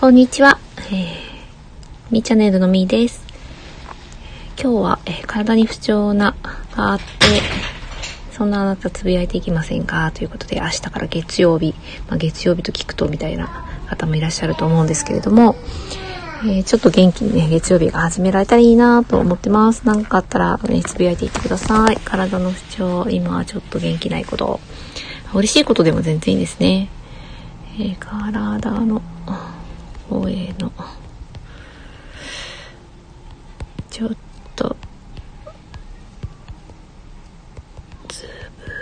こんにちは。えー、みーチャンネルのみーです。今日は、えー体に不調な、があって、そんなあなたつぶやいていきませんか？ということで、明日から月曜日、まあ、月曜日と聞くとみたいな方もいらっしゃると思うんですけれども、えーちょっと元気にね、月曜日が始められたらいいなと思ってます。なんかあったら、ね、つぶやいていってください。体の不調、今はちょっと元気ないこと。嬉しいことでも全然いいですね。えー体の方への。ちょっと。つ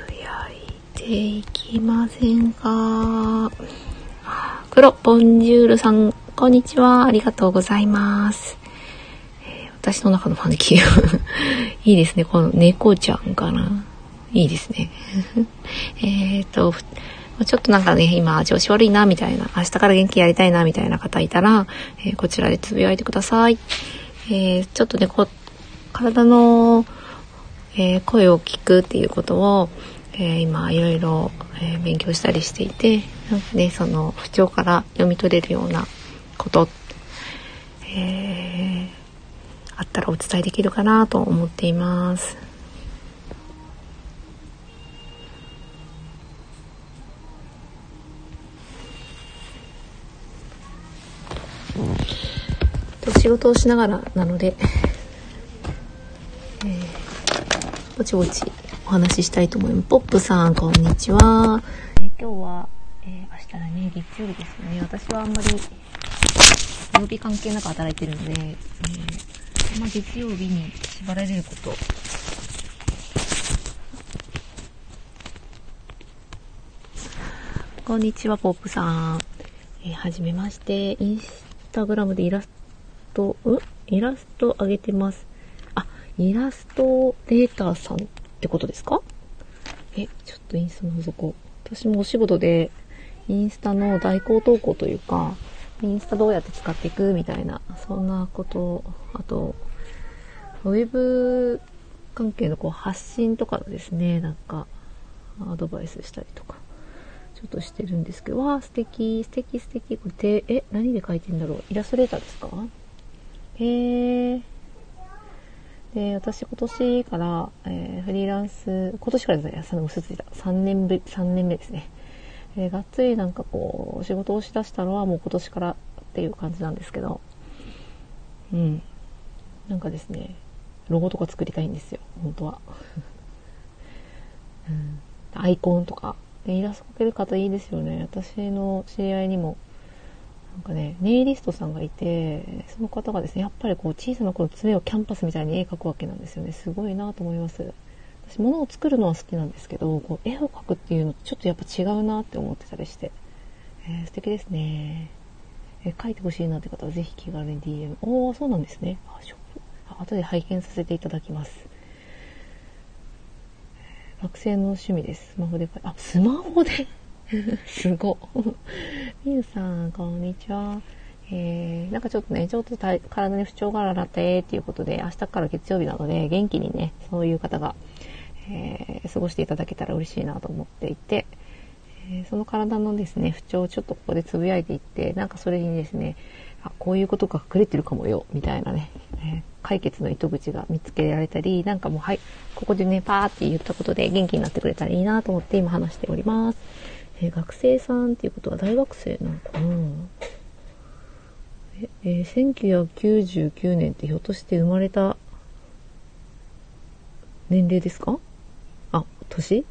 ぶやいていきませんか？黒ボンジュールさんこんにちは。ありがとうございます、えー私の中の招き いいですね。この猫ちゃんかな？いいですね。えっとちょっとなんかね、今調子悪いな、みたいな、明日から元気やりたいな、みたいな方いたら、えーこちらでつぶやいてください。えーちょっとね、こ、体の、えー声を聞くっていうことを、え今、いろいろ、え勉強したりしていて、なんかね、その、不調から読み取れるようなこと、えあったらお伝えできるかなと思っています。と仕事をしながらなので、えーぼちぼちお話ししたいと思います。ポップさん、こんにちは。えー今日は、えー明日はね、月曜日ですよね。私はあんまり曜日関係なく働いてるので、えーまあ、月曜日に縛られること、こんにちは、ポップさん。えーはじめまして、インスタグラムでイラスト、ん？イラスト上げてます。あ、イラストレーターさんってことですか？え、ちょっとインスタの覗こう。私もお仕事で、インスタの代行投稿というか、インスタどうやって使っていくみたいな、そんなこと、あと、ウェブ関係のこう発信とかのですね、なんか、アドバイスしたりとか、ちょっとしてるんですけど、わあ、素敵、素敵、素敵。これで、え、何で書いてんだろう？イラストレーターですか？へえ。で、私今年から、えーフリーランス、今年からですね、3嘘ついた。3年ぶり、3年目ですね。えーがっつりなんかこう、仕事をしだしたのはもう今年からっていう感じなんですけど、うん。なんかですね、ロゴとか作りたいんですよ、本当は。うん、アイコンとか。イラスト描ける方いいですよね。私の知り合いにも、なんかね、ネイリストさんがいて、その方がですね、やっぱりこう小さな頃爪をキャンパスみたいに絵描くわけなんですよね。すごいなと思います。私物を作るのは好きなんですけど、こう絵を描くっていうのちょっとやっぱ違うなって思ってたりして。えー素敵ですね。え描いてほしいなって方はぜひ気軽に DM。おー、そうなんですね。あ、ショップ。あ後で拝見させていただきます。学生の趣味です。スマホであ、スマホで？すごっ。みゆさん、こんにちは。えー、なんかちょっとね、ちょっと体体に不調があらってっていうことで、明日から月曜日なので、元気にね、そういう方が、えー過ごしていただけたら嬉しいなと思っていて、えーその体のですね、不調をちょっとここでつぶやいていって、なんかそれにですね、あ、こういうことが隠れてるかもよ、みたいなね、えー解決の糸口が見つけられたり、なんかもう、はい、ここでね、パーって言ったことで元気になってくれたらいいなと思って今話しております。えー学生さんっていうことは大学生なのかな？え、えー1999年ってひょっとして生まれた年齢ですか？あ、年？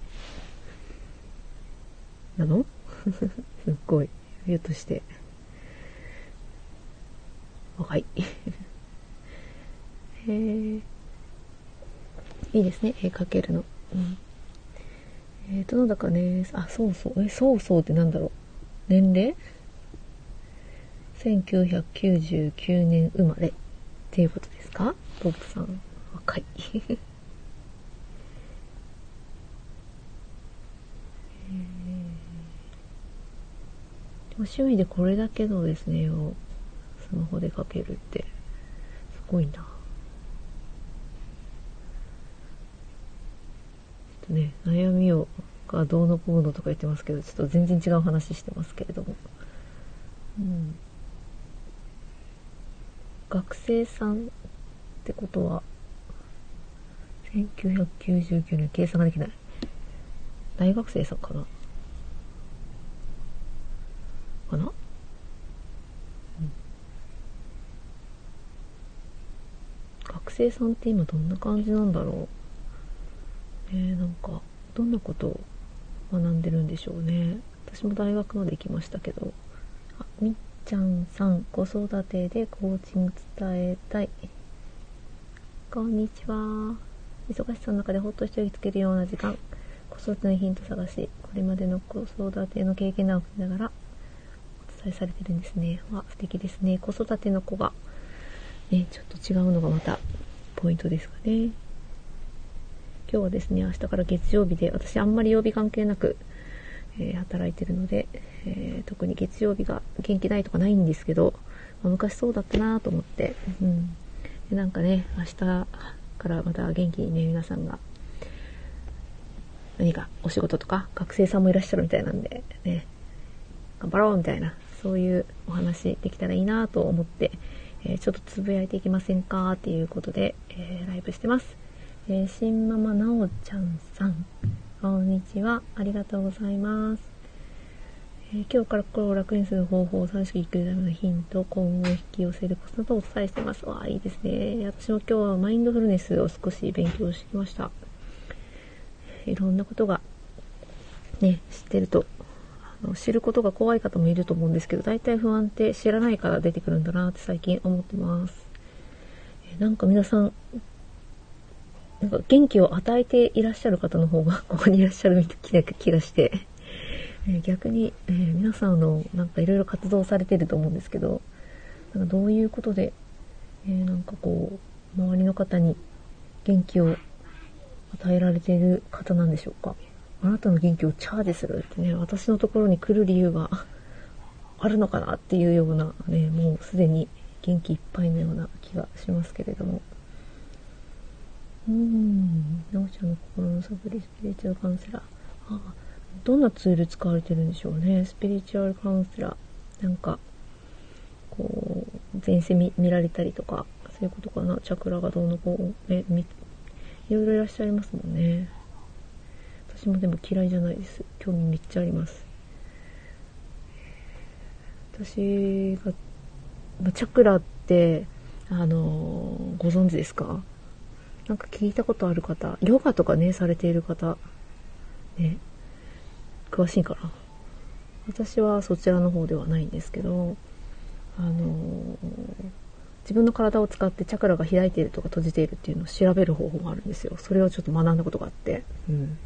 なの？すっごい。ひょっとして。若い。へえ。いいですね、絵描けるの。うん。えーと、なんだかね、あ、そうそう、え、そうそうってなんだろう。年齢 ?1999 年生まれっていうことですか？ポップさん。若い。趣味でこれだけのですね、をスマホで描けるって、すごいな。ちょっとね、悩みを、がどうのこうのとか言ってますけど、ちょっと全然違う話してますけれども。うん。学生さんってことは、1999年計算ができない。大学生さんかな？かな、うん、学生さんって今どんな感じなんだろう？えー、なんか、どんなことを学んでるんでしょうね。私も大学まで行きましたけど。あ、みっちゃんさん、子育てでコーチング伝えたい。こんにちは。忙しさの中でほっと一息つけるような時間。子育てのヒント探し、これまでの子育ての経験談を聞きながらお伝えされてるんですね。わ、素敵ですね。子育ての子が、ね、ちょっと違うのがまたポイントですかね。今日はですね、明日から月曜日で、私あんまり曜日関係なく、えー、働いてるので、えー、特に月曜日が元気ないとかないんですけど、まあ、昔そうだったなと思って、うん。でなんかね、明日からまた元気にね、皆さんが何かお仕事とか学生さんもいらっしゃるみたいなんで、ね、頑張ろうみたいな、そういうお話できたらいいなと思って、えー、ちょっとつぶやいていきませんか？っていうことで、えー、ライブしてます。えー、新ママなおちゃんさん、こんにちは。ありがとうございます。え今日から心を楽にする方法、を楽しく生きるためのヒント、今後引き寄せるコツなどをお伝えしてます。わあ、いいですね。私も今日はマインドフルネスを少し勉強してきました。いろんなことがね、知ってると、知ることが怖い方もいると思うんですけど、大体不安って知らないから出てくるんだなって最近思ってます。えなんか皆さん、なんか元気を与えていらっしゃる方の方が ここにいらっしゃるみたいな気がして、え逆に、えー、皆さんのなんかいろいろ活動されてると思うんですけど、なんかどういうことで、えー、なんかこう、周りの方に元気を与えられている方なんでしょうか？あなたの元気をチャージするってね、私のところに来る理由があるのかなっていうようなね、もうすでに元気いっぱいのような気がしますけれども。うーん、なおちゃんの心のサブリスピリチュアルカウンセラー。ああどんなツール使われてるんでしょうね。スピリチュアルカウンセラー。なんか、こう、前世見見られたりとか、そういうことかな。チャクラがどうのこう、ね、いろいろいらっしゃいますもんね。私もでも嫌いじゃないです。興味めっちゃあります。私が、まチャクラって、あのー、ご存知ですか？なんか聞いたことある方、ヨガとかね、されている方、ね、詳しいかな。私はそちらの方ではないんですけど、あのー自分の体を使ってチャクラが開いているとか閉じているっていうのを調べる方法があるんですよ。それをちょっと学んだことがあって。うん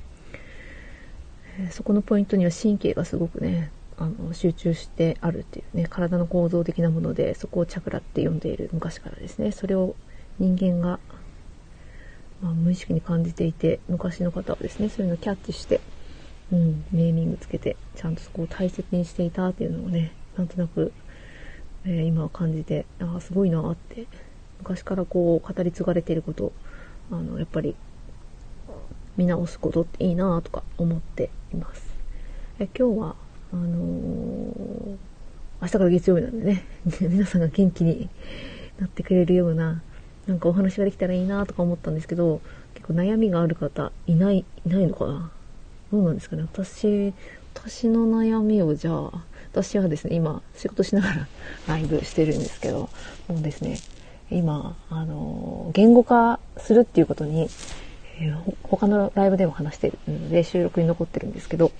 え、そこのポイントには神経がすごくね、あの集中してあるっていうね、体の構造的なもので、そこをチャクラって呼んでいる昔からですね。それを人間が、まあ、無意識に感じていて、昔の方はですね、そういうのをキャッチして、うん、ネーミングつけて、ちゃんとそこを大切にしていたっていうのをね、なんとなくえー、今は感じて、ああ、すごいなって、昔からこう語り継がれていること、あの、やっぱり見直すことっていいなとか思っています。え今日は、あのー、明日から月曜日なんでね、皆さんが元気になってくれるような、なんかお話ができたらいいなとか思ったんですけど、結構悩みがある方いない、いないのかな？どうなんですかね？私、私の悩みをじゃあ、私はですね、今、仕事しながら ライブしてるんですけど、もうですね、今、あの、言語化するっていうことに、えー、他のライブでも話してるので、収録に残ってるんですけど、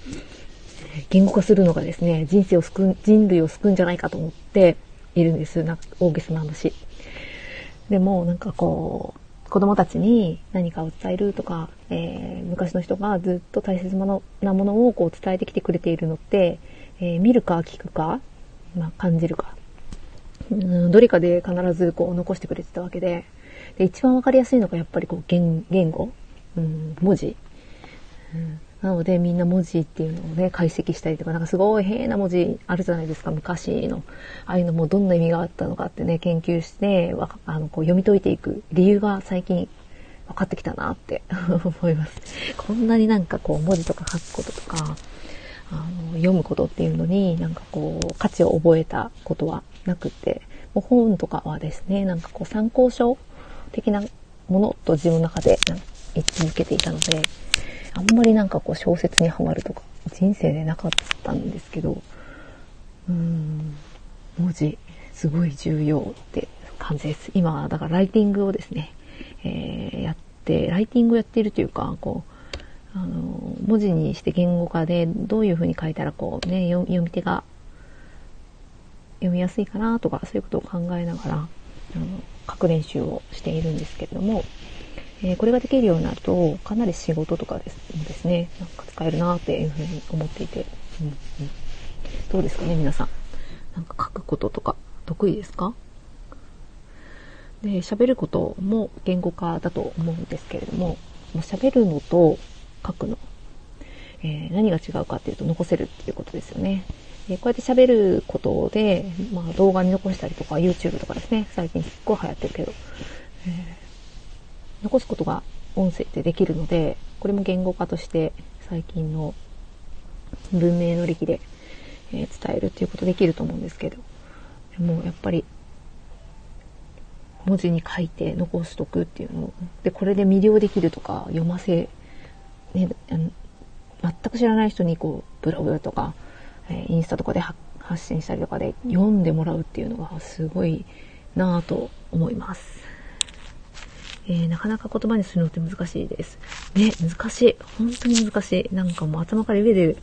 言語化するのがですね、人生を救う、人類を救うんじゃないかと思っているんです。な大げさな話。でも、なんかこう、子供たちに何かを伝えるとか、えー、昔の人がずっと大切なものをこう伝えてきてくれているのって、えー、見るか聞くか、まあ、感じるか、うん、どれかで必ずこう残してくれてたわけで、で一番わかりやすいのがやっぱりこう言言語、うん、文字、うん。なのでみんな文字っていうのをね、解析したりとか、なんかすごい変な文字あるじゃないですか、昔の。ああいうのもどんな意味があったのかってね、研究して、あのこう読み解いていく理由が最近分かってきたなって 思います。こんなになんかこう文字とか書くこととか、あの読むことっていうのになんかこう価値を覚えたことはなくても本とかはですね、なんかこう参考書的なものと自分の中で位置づけていたので、あんまりなんかこう小説にはまるとか、人生でなかったんですけど、うん、文字、すごい重要って感じです。今、だからライティングをですね、えー、やって、ライティングをやっているというか、こう、あの、文字にして言語化でどういう風に書いたらこうね、読み手が読みやすいかなとか、そういうことを考えながら、あの、書く練習をしているんですけれども、えー、これができるようになると、かなり仕事とかですですね、なんか使えるなっていうふうに思っていて、うんうん、どうですかね、皆さん。なんか書くこととか得意ですか？で、喋ることも言語化だと思うんですけれども、もう喋るのと書くの、えー、何が違うかっていうと残せるっていうことですよね。えこうやって喋ることで、まあ動画に残したりとか YouTube とかですね、最近すっごい流行ってるけど、えー、残すことが音声でできるので、これも言語化として最近の文明の力で、えー、伝えるっていうことできると思うんですけど、もうやっぱり文字に書いて残しとくっていうのを、で、これで魅了できるとか読ませ、ね、あの全く知らない人にこう、ブログとか、えインスタとかで発信したりとかで読んでもらうっていうのがすごいなぁと思います。えー、なかなか言葉にするのって難しいです。ね、難しい。本当に難しい。なんかもう頭から上でる。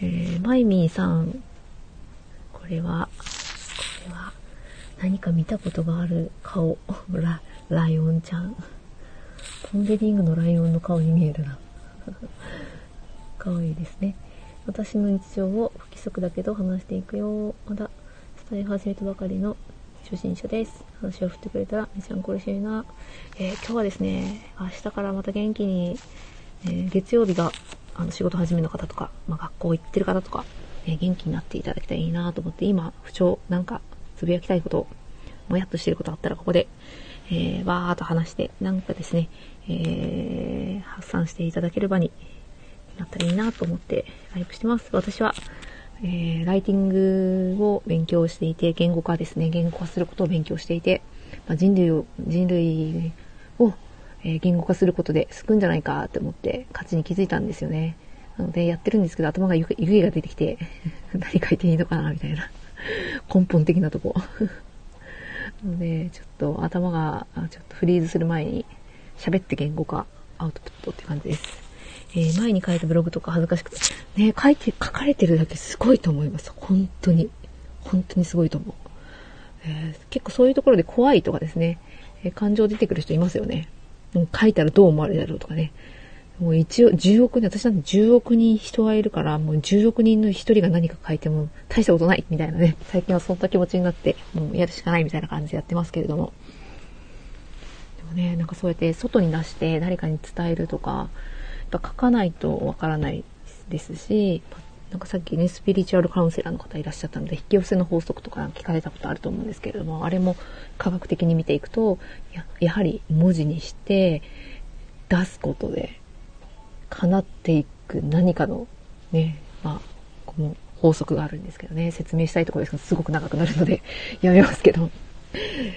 えー、マイミーさん。これは、これは、何か見たことがある顔。ラ、ライオンちゃん。ポンデリングのライオンの顔に見えるな。かわいいですね。私の日常を不規則だけど話していくよ。まだ伝え始めたばかりの初心者です。話を振ってくれたらめちゃんこ嬉しいな。えー、今日はですね、明日からまた元気に、えー、月曜日があの仕事始めの方とか、まあ、学校行ってる方とか、えー、元気になっていただきたいいなと思って、今、不調、なんか、つぶやきたいこと、もやっとしてることあったらここで、えー、わーっと話して、なんかですね、えー、発散していただける場になったらいいなと思ってライブしてます。私は、えー、ライティングを勉強していて、言語化ですね、言語化することを勉強していて、まあ、人類を、人類を、え、言語化することで救うんじゃないかって思って価値に気づいたんですよね。なので、やってるんですけど、頭がゆゆが出てきて、何書いていいのかな、みたいな。根本的なとこ。なので、ちょっと頭が、ちょっとフリーズする前に、喋って言語化、アウトプットって感じです。えー、前に書いたブログとか恥ずかしくて、ね、書いて、書かれてるだけすごいと思います。本当に。本当にすごいと思う。えー、結構そういうところで怖いとかですね、えー、感情出てくる人いますよね。もう書いたらどう思われるだろうとかね。もう一応、10億人、私なんて10億人人がいるから、もう10億人の1人が何か書いても大したことないみたいなね。最近はそんな気持ちになって、もうやるしかないみたいな感じでやってますけれども。でもね、なんかそうやって外に出して誰かに伝えるとか、ぱ書かないとわからないですし、なんかさっきね、スピリチュアルカウンセラーの方いらっしゃったので、引き寄せの法則とか聞かれたことあると思うんですけれども、あれも科学的に見ていくと、ややはり文字にして出すことで、叶っていく何かのね、まあ、この法則があるんですけどね、説明したいところですが、すごく長くなるので やめますけど、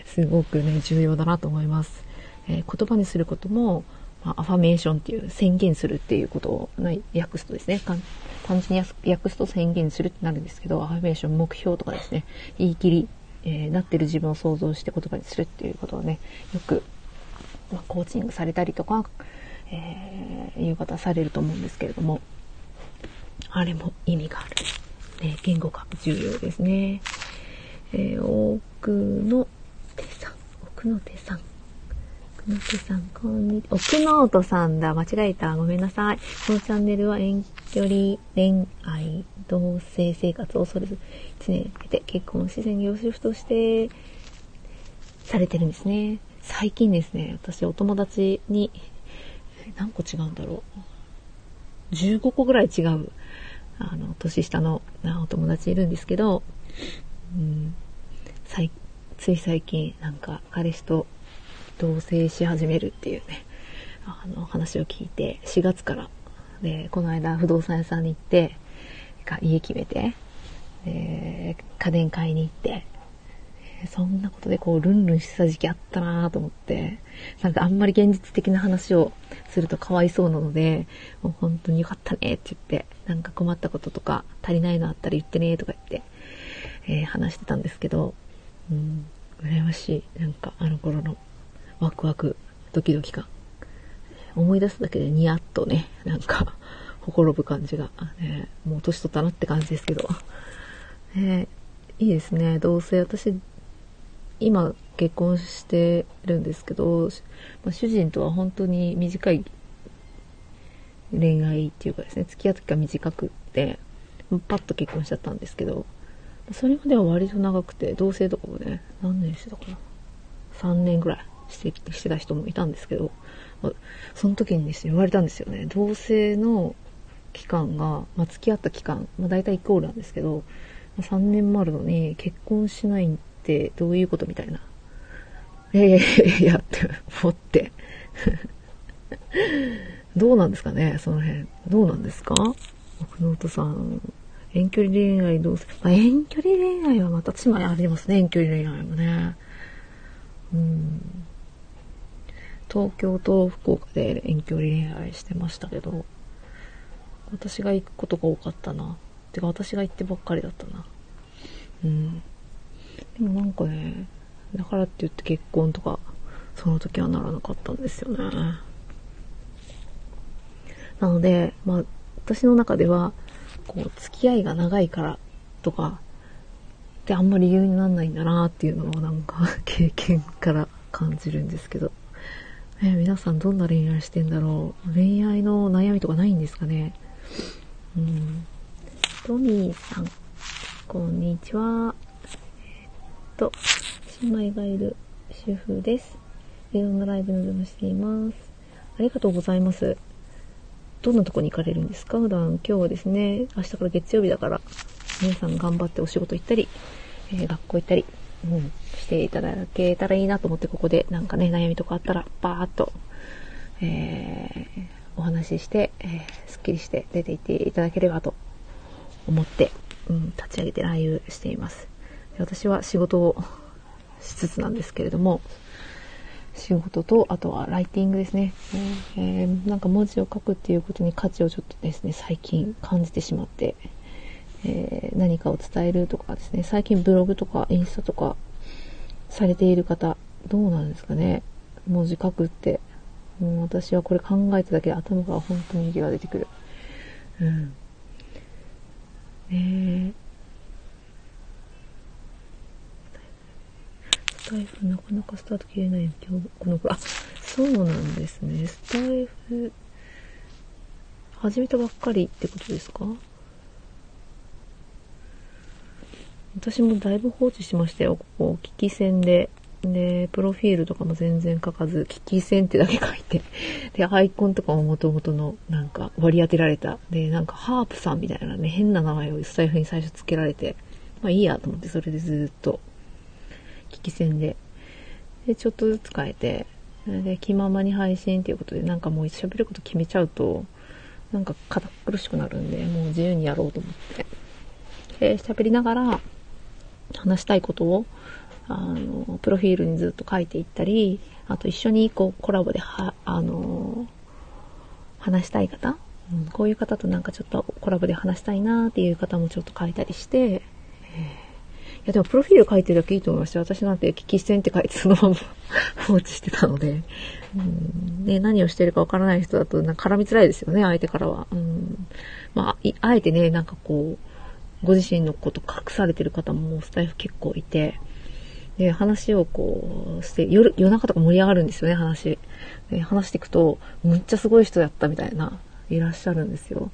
すごくね、重要だなと思います。えー、言葉にすることも、まあ、アファメーションっていう宣言するっていうことを訳すとですね、単純に訳すと宣言するってなるんですけど、アファメーション目標とかですね、言い切り、えー、なってる自分を想像して言葉にするっていうことをね、よく、まあ、コーチングされたりとか、えー、いう方されると思うんですけれども、あれも意味がある。ね、言語が重要ですね。えー、奥の手さん、奥の手さん。の手さん、こんにちは。奥ノートさんだ。間違えた。ごめんなさい。このチャンネルは遠距離恋愛、同性生活を恐れず、1年かけて結婚し、専業主婦として、されてるんですね。最近ですね、私お友達に、何個違うんだろう。15個ぐらい違う、あの、年下のお友達いるんですけど、うん、つい最近、なんか、彼氏と同棲し始めるっていうね、あの話を聞いて、4月から、で、この間不動産屋さんに行って、家決めて、で、家電買いに行って、そんなことでこう、ルンルンしてた時期あったなぁと思って、なんかあんまり現実的な話をするとかわいそうなので、もう本当によかったねって言って、なんか困ったこととか足りないのあったら言ってねとか言って、えー、話してたんですけど、うん、羨ましい。なんかあの頃のワクワク、ドキドキ感。思い出すだけでニヤッとね、なんか、ほころぶ感じが、ね、もう年取ったなって感じですけど。ね、いいですね。どうせ私、今結婚してるんですけど、まあ、主人とは本当に短い恋愛っていうかですね、付き合った時が短くって、パッと結婚しちゃったんですけど、それまでは割と長くて、同棲とかもね、何年してたかな？3年ぐらいしてしてた人もいたんですけど、その時にですね、言われたんですよね。同棲の期間が、まあ、付き合った期間、まあ、大体イコールなんですけど、3年もあるのに結婚しないってどういうことみたいな。ええいやって思って。どうなんですかねその辺。どうなんですか？奥の音さん。遠距離恋愛どうする、まあ、遠距離恋愛はまた妻にありますね。遠距離恋愛もね。うん。東京と福岡で遠距離恋愛してましたけど、私が行くことが多かったな。てか私が行ってばっかりだったな。うん。でもなんかね、だからって言って結婚とか、その時はならなかったんですよね。なので、まあ、私の中では、こう、付き合いが長いからとか、ってあんまり理由にならないんだなっていうのをなんか経験から感じるんですけど。え皆さんどんな恋愛してんだろう？恋愛の悩みとかないんですかね？うん。トミーさん、こんにちは。えっと、姉妹がいる主婦です。いろんなライブの邪魔しています。ありがとうございます。どんなとこに行かれるんですか？普段、今日はですね、明日から月曜日だから、皆さん頑張ってお仕事行ったり、えー、学校行ったり、うん、していただけたらいいなと思って、ここでなんかね、悩みとかあったら、バーっと、えー、お話しして、えー、すっきりして出て行っていただければと思って、うん、立ち上げてライブしています。で私は仕事をしつつなんですけれども、仕事と、あとはライティングですね。えー、なんか文字を書くっていうことに価値をちょっとですね、最近感じてしまって、えー、何かを伝えるとかですね、最近ブログとかインスタとかされている方、どうなんですかね。文字書くって。もう私はこれ考えただけで頭が本当に息が出てくる。うん。ねスタイフなかなかスタート切れない今日この子あそうなんですねスタイフ始めたばっかりってことですか？私もだいぶ放置しましたよ。ここ、聞き戦で。で、プロフィールとかも全然書かず、聞き戦ってだけ書いて。で、アイコンとかも元々の、なんか割り当てられた。で、なんかハープさんみたいなね、変な名前をスタイフに最初付けられて、まあいいやと思って、それでずっと、聞き戦で。で、ちょっとずつ変えて、で、気ままに配信っていうことで、なんかもう喋ること決めちゃうと、なんか堅苦しくなるんで、もう自由にやろうと思って。で、喋りながら、話したいことを、あの、プロフィールにずっと書いていったり、あと一緒にこうコラボでは、あの、話したい方、うん、こういう方となんかちょっとコラボで話したいなっていう方もちょっと書いたりして、いやでもプロフィール書いてるだけいいと思いました。私なんて聞き戦って書いてそのまま放置してたので、うん、で、何をしてるかわからない人だとなんか絡みづらいですよね、相手からは。うん、まあ、あえてね、なんかこう、ご自身のこと隠されてる方もスタイフ結構いて、で、話をこうして、夜、夜中とか盛り上がるんですよね、話。で、話していくと、むっちゃすごい人やったみたいな、いらっしゃるんですよ。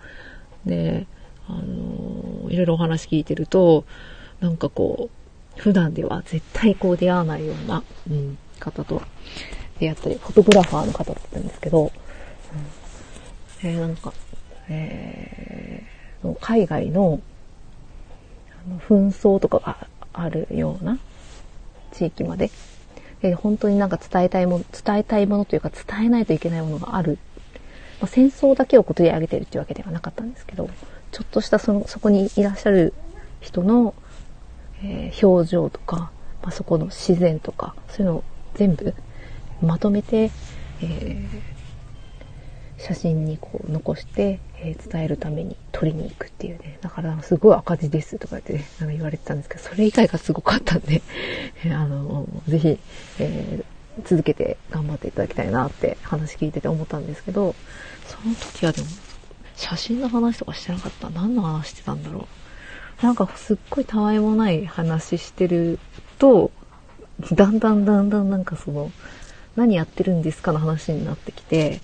で、あのいろいろお話聞いてると、なんかこう、普段では絶対こう出会わないような、うん、方と出会ったり、フォトグラファーの方だったんですけど、うん、えー、なんか、えー、海外の紛争とかがあるような地域まで、で本当になんか伝えたいもの、伝えたいものというか伝えないといけないものがある。まあ、戦争だけを取り上げてるっていうわけではなかったんですけど、ちょっとしたその、そこにいらっしゃる人の、えー、表情とか、まあ、そこの自然とかそういうのを全部まとめて、えー、写真にこう残して、えー、伝えるために撮りに行くっていうね。だからすごい赤字ですとかって、ね、なんか言われてたんですけどそれ以外がすごかったんで、あのぜひ、えー、続けて頑張っていただきたいなって話聞いてて思ったんですけどその時はでも写真の話とかしてなかった。何の話してたんだろう。なんかすっごいたわいもない話してるとだんだんだんだんなんかその何やってるんですかの話になってきて、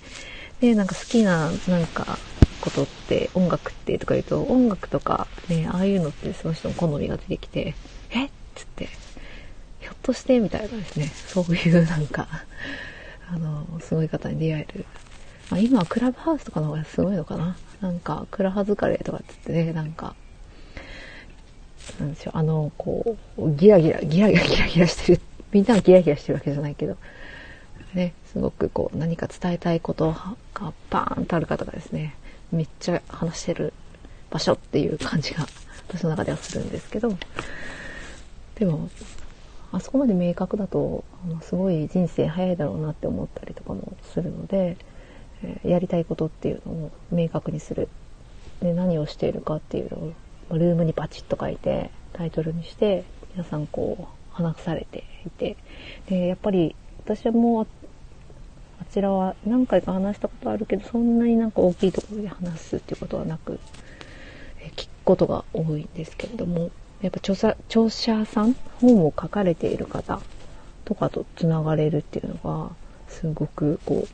で、なんか好きな、なんか、ことって、音楽ってとか言うと、音楽とか、ね、ああいうのってその人の好みが出てきて、えっつって、ひょっとしてみたいなですね、そういうなんか、あの、すごい方に出会える。まあ、今はクラブハウスとかの方がすごいのかな。なんか、クラハズカレーとかって言ってね、なんか、なんでしょう、あの、こう、ギラギラ、ギラギラギラギラしてる。みんながギラギラしてるわけじゃないけど、ね、すごくこう何か伝えたいことがバーンとある方がですね、めっちゃ話してる場所っていう感じが 私の中ではするんですけど、でも、あそこまで明確だと、すごい人生早いだろうなって思ったりとかもするので、やりたいことっていうのを明確にする。で、何をしているかっていうのを、ルームにバチッと書いて、タイトルにして、皆さんこう、話されていて、で、やっぱり私はもちらは何回か話したことあるけど、そんなになんか大きいところで話すっていうことはなく、聞くことが多いんですけれども、やっぱ著者著者さん、本を書かれている方とかとつながれるっていうのが、すごくこ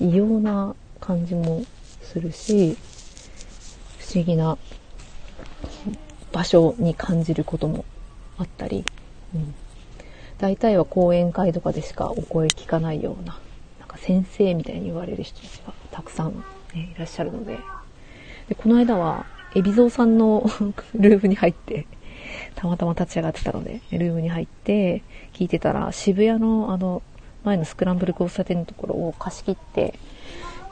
う、異様な感じもするし、不思議な場所に感じることもあったり、うん、大体は講演会とかでしかお声聞かないような先生みたいに言われる人たちがたくさん、ね、いらっしゃるので。で、この間は、海老蔵さんの ルームに入って、たまたま立ち上がってたので、ルームに入って、聞いてたら、渋谷のあの、前のスクランブル交差点のところを貸し切って、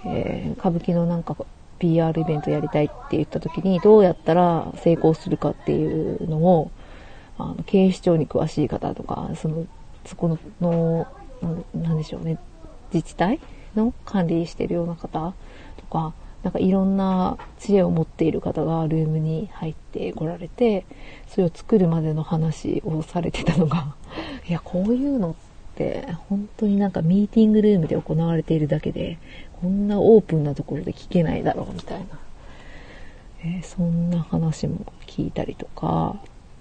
えー、歌舞伎のなんか PR イベントやりたいって言った時に、どうやったら成功するかっていうのを、あの、警視庁に詳しい方とか、その、そこの、の、なんでしょうね、自治体の管理してるような方とか、なんかいろんな知恵を持っている方がルームに入ってこられて、それを作るまでの話をされてたのが、いや、こういうのって本当になんかミーティングルームで行われているだけで、こんなオープンなところで聞けないだろうみたいな。えー、そんな話も聞いたりとか、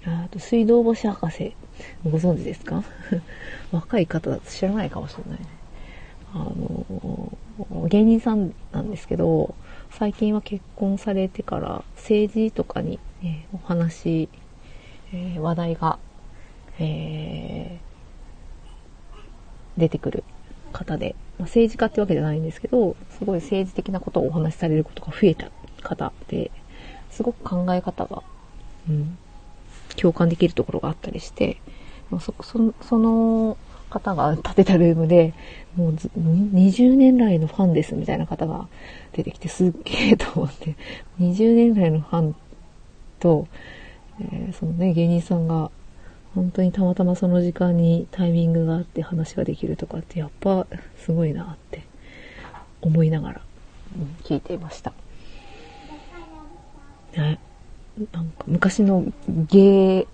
あと水道星博士、ご存知ですか？若い方だと知らないかもしれないね。あの、芸人さんなんですけど、最近は結婚されてから政治とかに、ね、お話、えー、話題が、えー、出てくる方で、まあ、政治家ってわけじゃないんですけど、すごい政治的なことをお話しされることが増えた方で、すごく考え方が、うん、共感できるところがあったりして、そそその方が建てたルームで、もう20年来のファンですみたいな方が出てきてすっげえと思って、20年来のファンと、えー、そのね、芸人さんが本当にたまたまその時間にタイミングがあって話ができるとかってやっぱすごいなって思いながら、うん、聞いていました。ね、なんか昔の芸、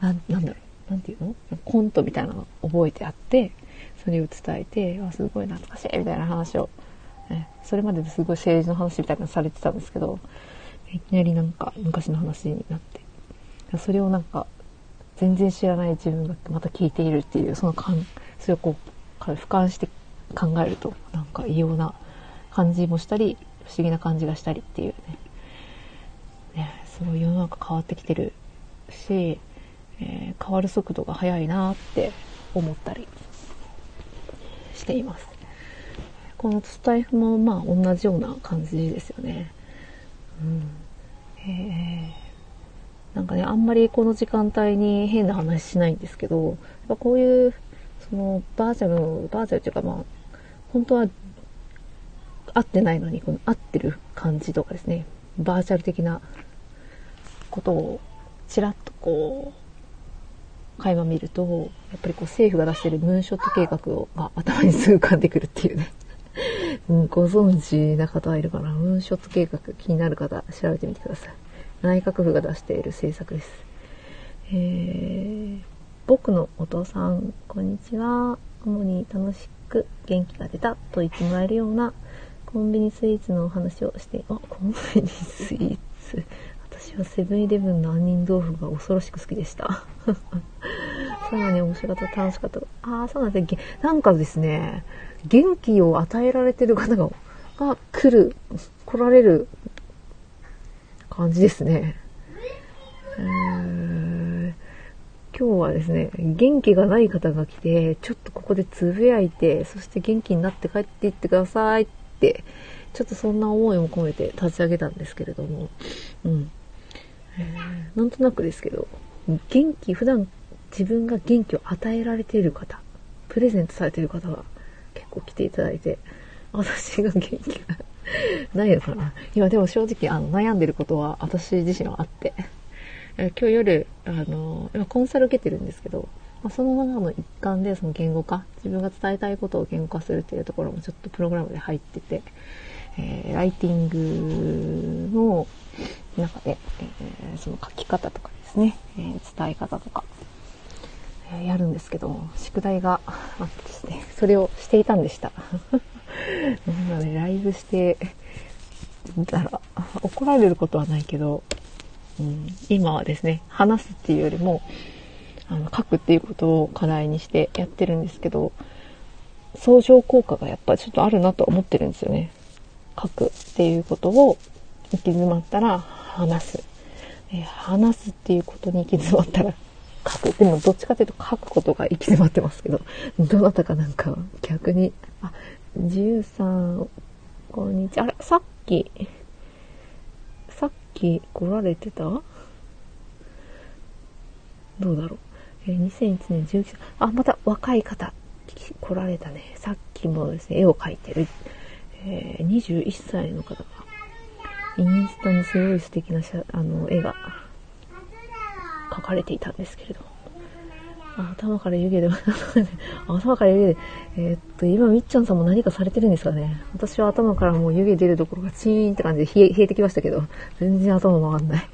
ななんだろう。なんていうの？コントみたいなのを覚えてあって、それを伝えて、あ、すごい懐かしいみたいな話を、ね、それまですごい政治の話みたいなのされてたんですけど、いきなりなんか昔の話になって、それをなんか全然知らない自分がまた聞いているっていう、その感、それをこう、俯瞰して考えると、なんか異様な感じもしたり、不思議な感じがしたりっていうね。ね、すごい世の中変わってきてるし、えー、変わる速度が速いなって思ったりしています。このスタイフもまあ同じような感じですよね。うん。えー、なんかね、あんまりこの時間帯に変な話しないんですけど、やっぱこういう、そのバーチャル、バーチャルっていうかまあ、本当は合ってないのに、この合ってる感じとかですね、バーチャル的なことをちらっとこう、垣間見ると、やっぱりこう政府が出してるムーンショット計画をが頭にすぐ浮かんでくるっていうね。うん、ご存知な方はいるかなムーンショット計画気になる方調べてみてください。内閣府が出している政策です。えー、僕のお父さん、こんにちは。主に楽しく元気が出たと言ってもらえるようなコンビニスイーツのお話をして、あ、コンビニスイーツ。私はセブンイレブンの杏仁豆腐が恐ろしく好きでした。さらに面白かった、楽しかった。ああ、そうなんですね。なんかですね、元気を与えられてる方が、が来る、来られる感じですね。えー、今日はですね、元気がない方が来て、ちょっとここでつぶやいて、そして元気になって帰っていってくださいって、ちょっとそんな思いも込めて立ち上げたんですけれども、うん。えー、なんとなくですけど、元気、普段自分が元気を与えられている方、プレゼントされている方が結構来ていただいて、私が元気がないのかな。今でも正直あの悩んでることは私自身はあって、え今日夜、あの、今コンサル受けてるんですけど、まあ、その中の一環でその言語化、自分が伝えたいことを言語化するっていうところもちょっとプログラムで入ってて、えー、ライティングの中で、えー、その書き方とかですね、えー、伝え方とか、えやるんですけども、宿題があってですね、それをしていたんでした。なので、ライブしてたら、怒られることはないけど、うん、今はですね、話すっていうよりも、あの、書くっていうことを課題にしてやってるんですけど、相乗効果がやっぱちょっとあるなと思ってるんですよね。書くっていうことを行き詰まったら話す。え話すっていうことに行き詰まったら書く。でもどっちかというと書くことが行き詰まってますけど、どなたかなんか逆に、あ、自由さん、こんにちは。あれ、さっき、さっき来られてた？どうだろう。え、2001年11歳。あ、また若い方来られたね。さっきもですね、絵を描いてる、えー、21歳の方が、インスタにすごい素敵なあの絵が描かれていたんですけれども。頭から湯気で、頭から湯気で、えー、っと、今、みっちゃんさんも何かされてるんですかね私は頭からもう湯気出るところがチーンって感じで冷え、冷えてきましたけど、全然頭回んない。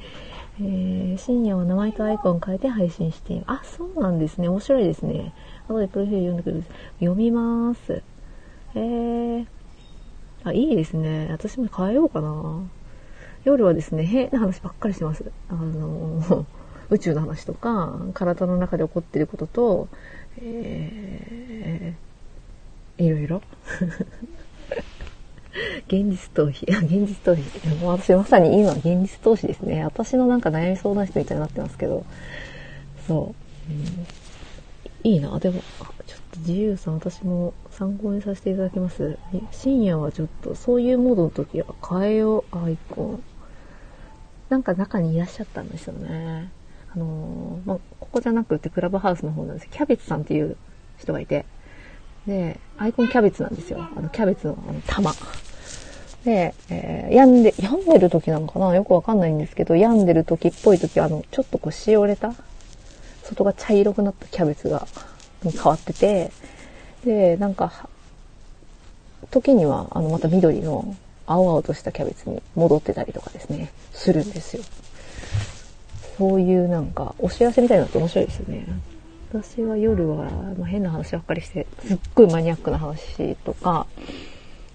えー、深夜は名前とアイコン変えて配信している。あ、そうなんですね。面白いですね。後でプロフィール読んでくる。読みます。えー、あ、いいですね。私も変えようかな。夜はですね、変な話ばっかりしてます。あの宇宙の話とか、体の中で起こっていることと、えー、いろいろ。現実逃避。現実逃避。もう私まさに今現実投資ですね。私のなんか悩み相談室みたいになってますけど。そう。うん、いいな。でも、ちょっと自由さん私も参考にさせていただきます。深夜はちょっとそういうモードの時は変えよう、アイコン。なんか中にいらっしゃったんですよね。あのー、まあ、ここじゃなくてクラブハウスの方なんですけどキャベツさんっていう人がいて、で、アイコンキャベツなんですよ。あの、キャベツのあの玉。で、えー、病んで、病んでる時なのかな？よくわかんないんですけど、病んでる時っぽい時は、あの、ちょっとこう、しおれた、外が茶色くなったキャベツが、に変わってて、で、なんか、時には、あの、また緑の、青々としたキャベツに戻ってたりとかですね、するんですよ。そういうなんか、お知らせみたいなのって面白いですよね。私は夜は、まあ、変な話ばっかりして、すっごいマニアックな話とか、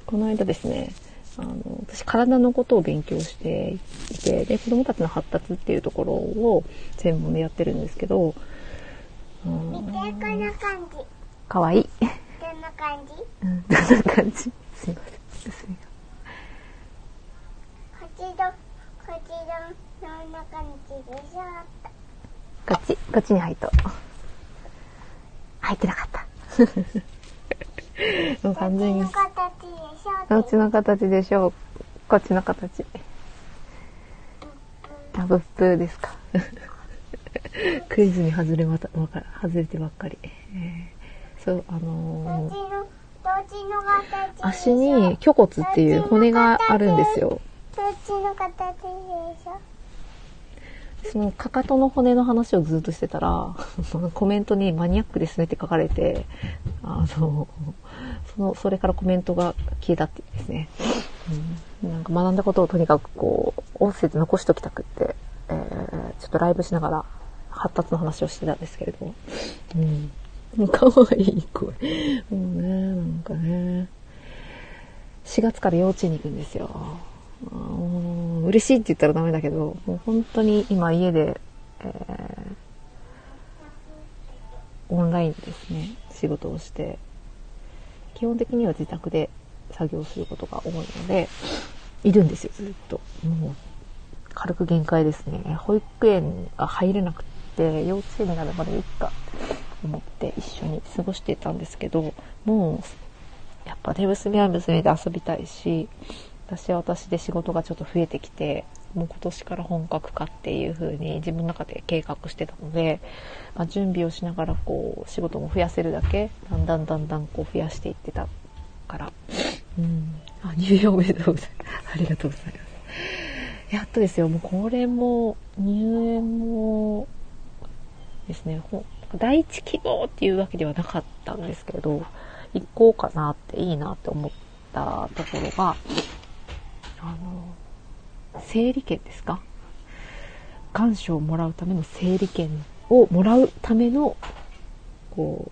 この間ですね、あの、私体のことを勉強していて、で、子供たちの発達っていうところを専門でやってるんですけど、うん、こんな感じ。かわいい。どんな感じ？うん、どんな感じ？すいません。すみません。こっちど、こっちこっち、こっちに入っと。入ってなかった。もう完全に。どっちの形でしょうこっちの形。あ、ブップーですか。クイズに外れまた、わか外れてばっかり。えー、そう、あのー、足に虚骨っていう骨があるんですよ。どっちの形でしょそのかかとの骨の話をずっとしてたら、コメントにマニアックですねって書かれて、あの、その、それからコメントが消えたっていうんですね。うん、なんか学んだことをとにかくこう、音声で残しときたくって、えー、ちょっとライブしながら発達の話をしてたんですけれども。うん。もう可愛い声。もうね、なんかね。4月から幼稚園に行くんですよ。あーもう嬉しいって言ったらダメだけど、もう本当に今家で、えーオンラインですね、仕事をして、基本的には自宅で作業することが多いので、いるんですよ、ずっと。もう、軽く限界ですね。保育園が入れなくて、幼稚園になるまでいいかと思って一緒に過ごしていたんですけど、もう、やっぱね、娘は娘で遊びたいし、私は私で仕事がちょっと増えてきて、もう今年から本格化っていう風に自分の中で計画してたので、まあ、準備をしながらこう仕事も増やせるだけ、だんだんだんだんこう増やしていってたから、うん。あ、入園おめでとうございます。ありがとうございます。やっとですよ、もうこれも、入園もですね、第一希望っていうわけではなかったんですけど、行こうかなっていいなって思ったところが、あの、整理券ですか？願書をもらうための整理券をもらうための、こ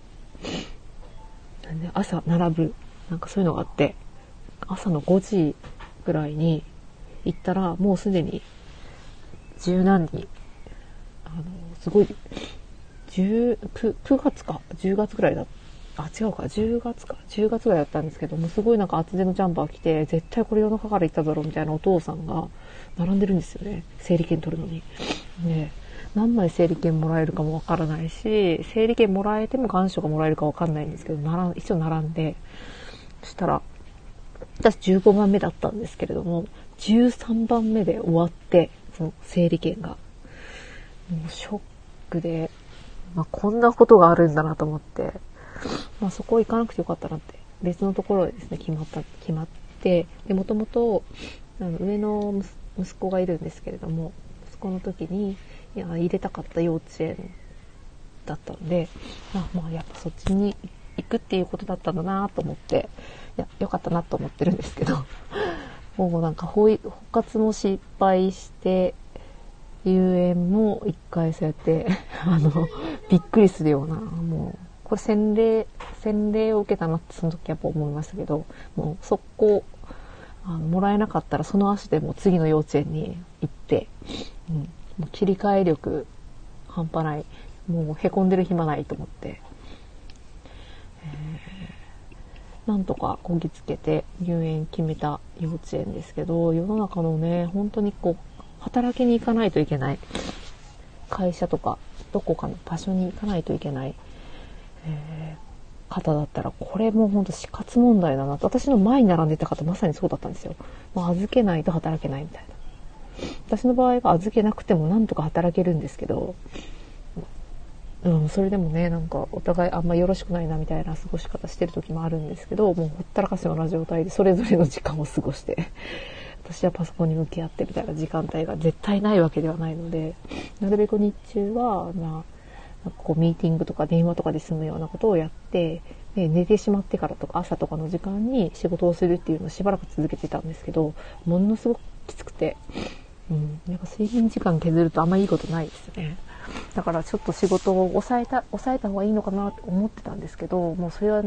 う、なんで朝並ぶ、なんかそういうのがあって、朝の5時ぐらいに行ったら、もうすでに十何人、あの、すごい、19 9月か10月ぐらいだった。あ、違うか、10月か、10月ぐらいだったんですけども、すごいなんか厚手のジャンパー着て、絶対これ夜中から行っただろうみたいなお父さんが並んでるんですよね。整理券取るのに。ね何枚整理券もらえるかもわからないし、整理券もらえても願書がもらえるかわかんないんですけど、なら一応並んで、そしたら、私15番目だったんですけれども、13番目で終わって、その整理券が。もうショックで、まあ、こんなことがあるんだなと思って、まあ、そこ行かなくてよかったなって、別のところでですね、決まった、決まって、で、もともと、あの上の息子がいるんですけれども、息子の時に、いや、入れたかった幼稚園だったんで、あまあ、やっぱそっちに行くっていうことだったんだなと思って、いや、よかったなと思ってるんですけど、もうなんか保育、保活も失敗して、遊園も一回そうやって、あの、びっくりするような、もう、これ洗礼、洗礼を受けたなってその時やっぱ思いましたけど、もう速攻、あのもらえなかったらその足でもう次の幼稚園に行って、うん、もう切り替え力半端ない。もう凹んでる暇ないと思って、えなんとかこぎつけて入園決めた幼稚園ですけど、世の中のね、本当にこう、働きに行かないといけない。会社とか、どこかの場所に行かないといけない、えー方だったら、これも本当死活問題だなと。私の前に並んでた方、まさにそうだったんですよ。もう預けないと働けないみたいな。私の場合は預けなくてもなんとか働けるんですけど、うん、それでもね、なんかお互いあんまよろしくないなみたいな過ごし方してる時もあるんですけど、もうほったらかしような状態でそれぞれの時間を過ごして、私はパソコンに向き合ってみたいな時間帯が絶対ないわけではないので、なるべく日中は、まあ、なんかこうミーティングとか電話とかで済むようなことをやって、で寝てしまってからとか朝とかの時間に仕事をするっていうのをしばらく続けてたんですけど、ものすごくきつくて、うん、なんか睡眠時間削るとあんまいいことないですね。だからちょっと仕事を抑えた、抑えた方がいいのかなと思ってたんですけど、もうそれは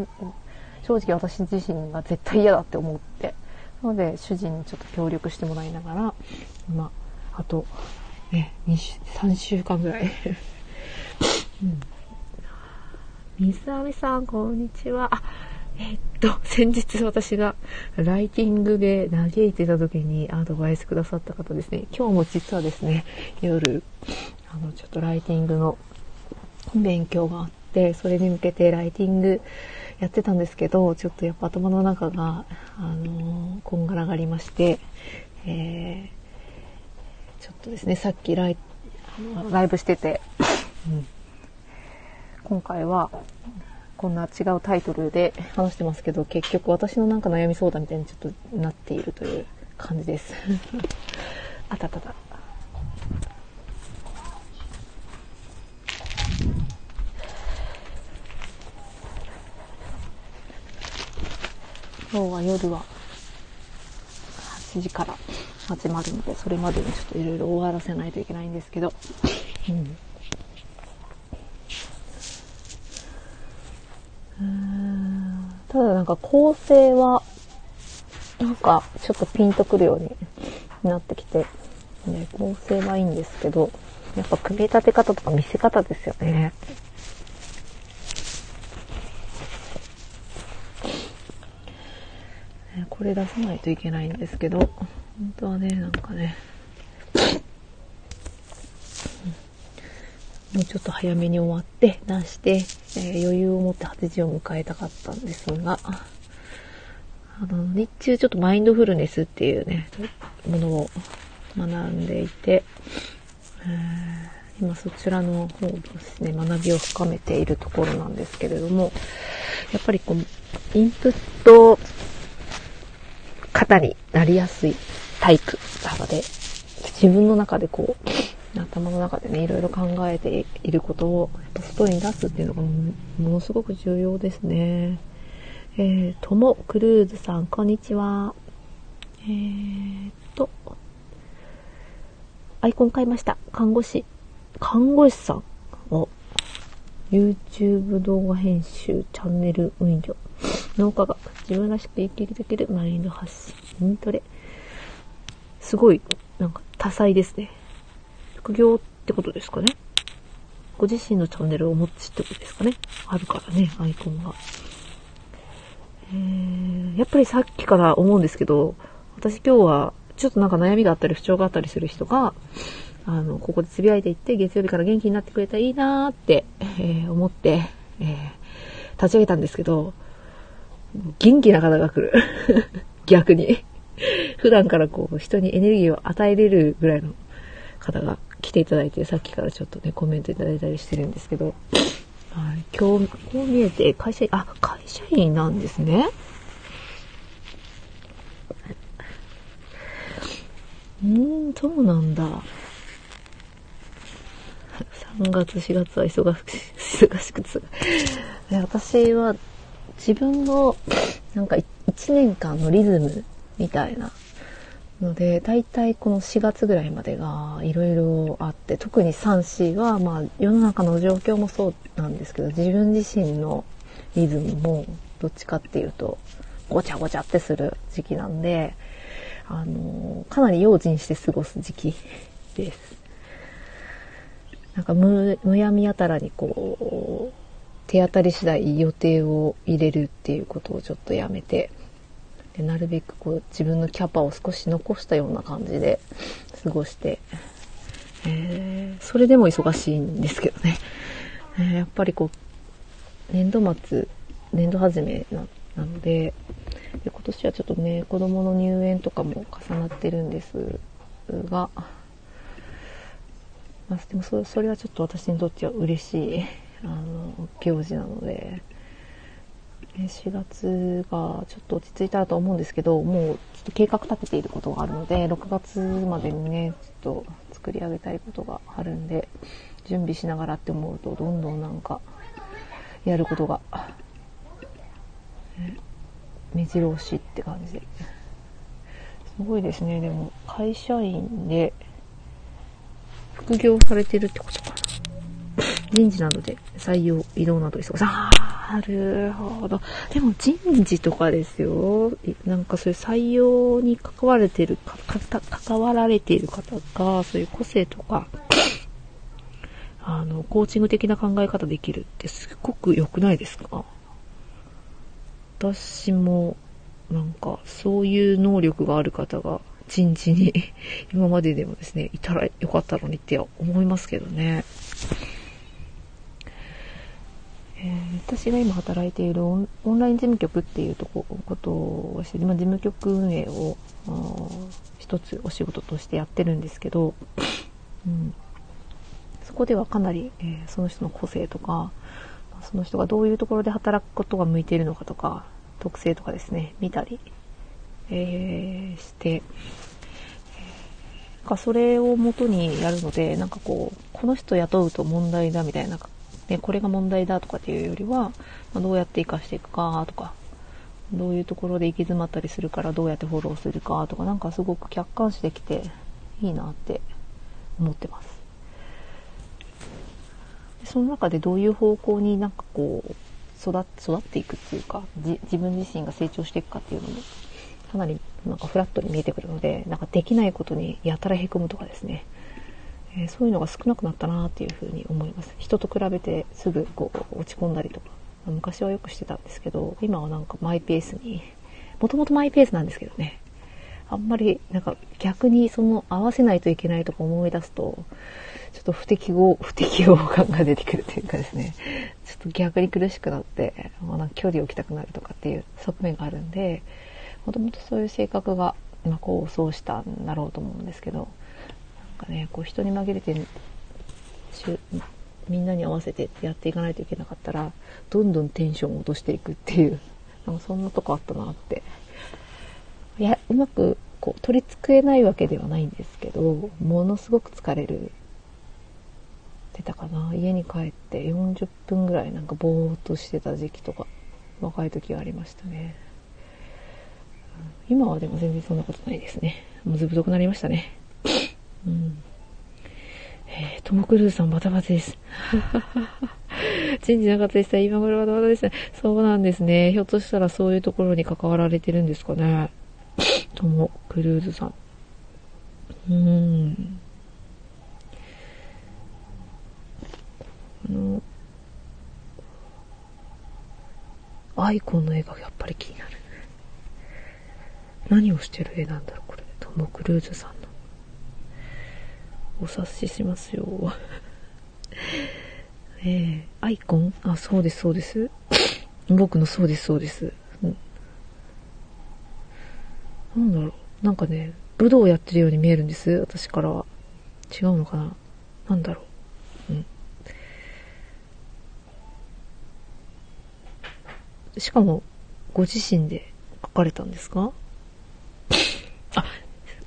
正直私自身が絶対嫌だって思って、なので主人にちょっと協力してもらいながら、まあ、と、ね、2 3週間ぐらい。うん。水網さん、こんにちは。あ、えっと、先日私がライティングで嘆いてた時にアドバイスくださった方ですね。今日も実はですね、夜、あの、ちょっとライティングの勉強があって、それに向けてライティングやってたんですけど、ちょっとやっぱ頭の中が、あのこんがらがりまして、えー、ちょっとですね、さっきライライブしてて、うん今回はこんな違うタイトルで話してますけど、結局私のなんか悩み相談みたいにちょっとなっているという感じです。あたたた。今日は夜は8時から始まるので、それまでにちょっといろいろ終わらせないといけないんですけど、う んうんただなんか構成は、なんかちょっとピンとくるようになってきて、ね、構成はいいんですけど、やっぱ組み立て方とか見せ方ですよ。ねこれ出さないといけないんですけど、本当はね、なんかね、もうちょっと早めに終わって出して、えー余裕を持って8時を迎えたかったんですが、あの、日中ちょっとマインドフルネスっていうね、ものを学んでいて、えー今そちらの方ですね、学びを深めているところなんですけれども、やっぱりこう、インプット型になりやすいタイプなので、自分の中でこう、頭の中でね、いろいろ考えていることを、やっぱ外に出すっていうのがものすごく重要ですね。えー、ともクルーズさん、こんにちは。えーっと、アイコン買いました。看護師。看護師さんを YouTube 動画編集チャンネル運用農家が自分らしく生きるできるマインド発信筋トレすごいなんか多彩ですね副業ってことですかねご自身のチャンネルをお持ちってことですかねあるからねアイコンがえーやっぱりさっきから思うんですけど私今日はちょっとなんか悩みがあったり不調があったりする人があの、ここでつぶやいていって、月曜日から元気になってくれたらいいなーって、えー思って、えー立ち上げたんですけど、元気な方が来る。逆に。普段からこう、人にエネルギーを与えれるぐらいの方が来ていただいて、さっきからちょっとね、コメントいただいたりしてるんですけど、はい、今日、こう見えて、会社員、あ、会社員なんですね。うん、そうなんだ。3月、4月は忙しく、忙しくてさで私は自分のなんか1年間のリズムみたいなので、だいたいこの4月ぐらいまでがいろいろあって、特に3、4はまあ世の中の状況もそうなんですけど、自分自身のリズムもどっちかっていうとごちゃごちゃってする時期なんで、あの、かなり用心して過ごす時期 です。なんかむ、むやみやたらにこう、手当たり次第予定を入れるっていうことをちょっとやめて、でなるべくこう自分のキャパを少し残したような感じで過ごして、えーそれでも忙しいんですけどね。えーやっぱりこう、年度末、年度始めななのでで、今年はちょっとね、子供の入園とかも重なってるんですが、まあ、でもそれはちょっと私にとっては嬉しい、あの、行事なので、4月がちょっと落ち着いたらと思うんですけど、もうちょっと計画立てていることがあるので、6月までにね、ちょっと作り上げたいことがあるんで、準備しながらって思うと、どんどんなんか、やることが、目白押しって感じで。すごいですね、でも、会社員で、副業されてるってことかな。人事などで採用、移動など忙しい。なるほど。でも人事とかですよ。なんかそういう採用に関われてるか、かた関わられている方が、そういう個性とか、あの、コーチング的な考え方できるってすっごく良くないですか？私も、なんか、そういう能力がある方が、人事に、今まででもですね、いたらよかったのにって思いますけどね。えー私が今働いているオンライン事務局っていうとこことをして、今事務局運営を一つお仕事としてやってるんですけど、うん、そこではかなり、えーその人の個性とか、その人がどういうところで働くことが向いているのかとか、特性とかですね、見たり、えーして、かそれを元にやるので、なんかこう、この人雇うと問題だみたいな、ね、これが問題だとかっていうよりは、まあ、どうやって活かしていくかとか、どういうところで行き詰まったりするからどうやってフォローするかとかなんかすごく客観視できていいなって思ってます。でその中でどういう方向になんかこう育っていくっていうか自分自身が成長していくかっていうのもかなりなんかフラットに見えてくるのでなんかできないことにやたらへこむとかですね、え、そういうのが少なくなったなっていうふうに思います。人と比べてすぐこう落ち込んだりとか。昔はよくしてたんですけど今はなんかマイペースにもともとマイペースなんですけどね。あんまりなんか逆にその合わせないといけないとか思い出すとちょっと不適合、不適合感が出てくるというかですね、ちょっと逆に苦しくなって、まあ、なんか距離を置きたくなるとかっていう側面があるんで、もともとそういう性格が、まあ、こう、そうしたんだろうと思うんですけど、かね、こう人に紛れて、みんなに合わせてやっていかないといけなかったら、どんどんテンションを落としていくっていう、なんかそんなとこあったなって。いや、うまくこう取り繕えないわけではないんですけど、ものすごく疲れるてたかな。家に帰って40分ぐらいなんかぼーっとしてた時期とか若い時はありましたね、今はでも全然そんなことないですね。もうずぶとくなりましたね。うんえー、トム・クルーズさんバタバタです。信じなかったでした。今頃バタバタでした、そうなんですね。ひょっとしたらそういうところに関わられてるんですかね。トム・クルーズさん。うん。あの、アイコンの絵がやっぱり気になる。何をしてる絵なんだろう、これ。トム・クルーズさん。お察ししますよ。えー、アイコン？あ、そうです、そうです。僕のそうです、そうです。うん、なんだろう。なんかね、武道をやってるように見えるんです。私からは。違うのかな？なんだろう。うん。しかも、ご自身で書かれたんですか、